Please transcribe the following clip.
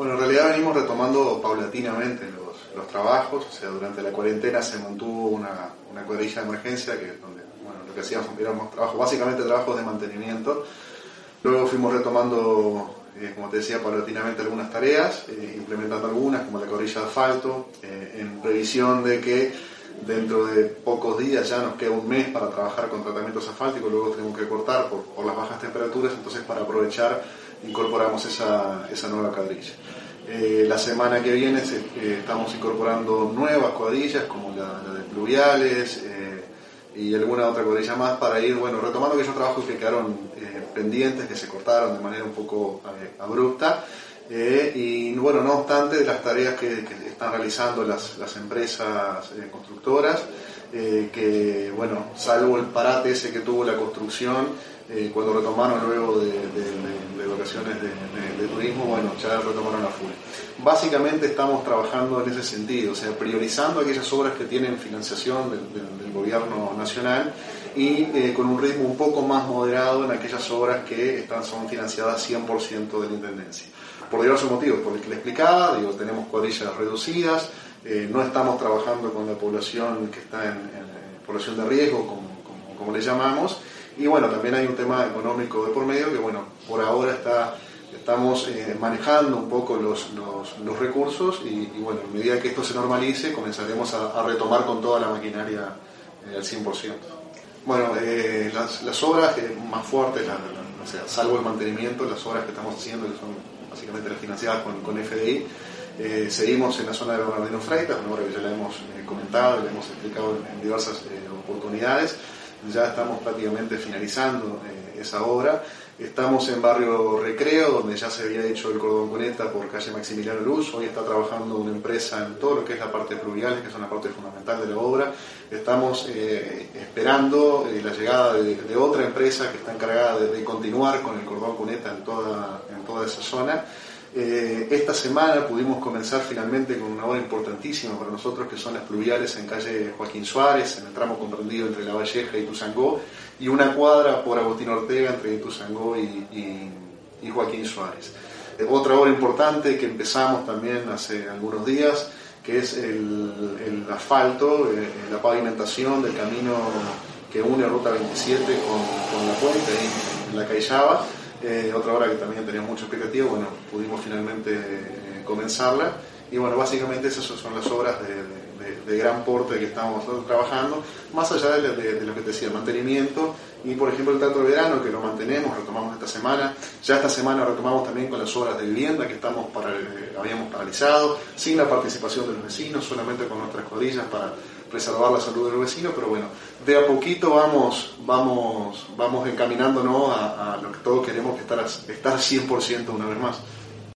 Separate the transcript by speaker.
Speaker 1: Bueno, en realidad venimos retomando paulatinamente los, trabajos, o sea, durante la cuarentena se mantuvo una, una cuadrilla de emergencia que donde bueno, lo que hacíamos éramos trabajo, básicamente trabajos de mantenimiento. Luego fuimos retomando eh, como te decía, paulatinamente algunas tareas, eh, implementando algunas, como la cuadrilla de asfalto, eh, en previsión de que dentro de pocos días ya nos queda un mes para trabajar con tratamientos asfálticos, luego tenemos que cortar por, las bajas temperaturas, entonces para aprovechar incorporamos esa, esa nueva cuadrilla. la semana que viene estamos incorporando nuevas cuadrillas como la, de pluviales y alguna otra cuadrilla más para ir bueno, retomando aquellos trabajos que quedaron pendientes que se cortaron de manera un poco eh, abrupta. Eh, y bueno, no obstante de las tareas que, están realizando las, las empresas eh, constructoras, que bueno, salvo el parate ese que tuvo la construcción, cuando retomaron luego de, de, de vacaciones de, turismo, bueno, ya retomaron la full. Básicamente estamos trabajando en ese sentido, o sea, priorizando aquellas obras que tienen financiación del gobierno nacional y eh, con un ritmo un poco más moderado en aquellas obras que están, son financiadas 100% de la Intendencia. Por diversos motivos, por el que le explicaba, tenemos cuadrillas reducidas, eh, no estamos trabajando con la población que está en, población de riesgo, como, como, le llamamos, y bueno, también hay un tema económico de por medio que, bueno, por ahora está, estamos eh, manejando un poco los, los, recursos y, bueno, a medida que esto se normalice, comenzaremos a, a retomar con toda la maquinaria al 100%. Bueno, eh, las, obras más fuertes, o sea, salvo el mantenimiento, las obras que estamos haciendo, que son básicamente las financiadas con, con FDI, eh, seguimos en la zona de Bernardino Freitas, una obra que ya la hemos eh, comentado, la hemos explicado en, diversas oportunidades. Ya estamos prácticamente finalizando esa obra. Estamos en barrio Recreo, donde ya se había hecho el cordón cuneta por calle Maximiliano Luz. Hoy está trabajando una empresa en todo lo que es la parte pluvial, que es una parte fundamental de la obra. Estamos eh, esperando eh, la llegada de, otra empresa que está encargada de, continuar con el cordón cuneta en toda, en toda esa zona. Eh, esta semana pudimos comenzar finalmente con una obra importantísima para nosotros, que son las pluviales en calle Joaquín Suárez, en el tramo comprendido entre La Valleja y Tuzangó, y una cuadra por Agustín Ortega entre Tuzangó y, Joaquín Suárez. Eh, otra obra importante que empezamos también hace algunos días, que es el, asfalto, eh, la pavimentación del camino que une Ruta 27 con, la puente en la Callaba eh, otra obra que también tenía mucha expectativa, bueno, pudimos finalmente eh, comenzarla. Y bueno, básicamente esas son las obras de, gran porte que estamos trabajando, más allá de, lo que te decía, mantenimiento y por ejemplo el teatro de verano que lo mantenemos, retomamos esta semana, ya esta semana retomamos también con las obras de vivienda que estamos eh, habíamos paralizado, sin la participación de los vecinos, solamente con nuestras cuadrillas para preservar la salud del vecino, pero bueno, de a poquito vamos, vamos, vamos encaminándonos a, a lo que todos queremos, que estar, estar 100% una vez más.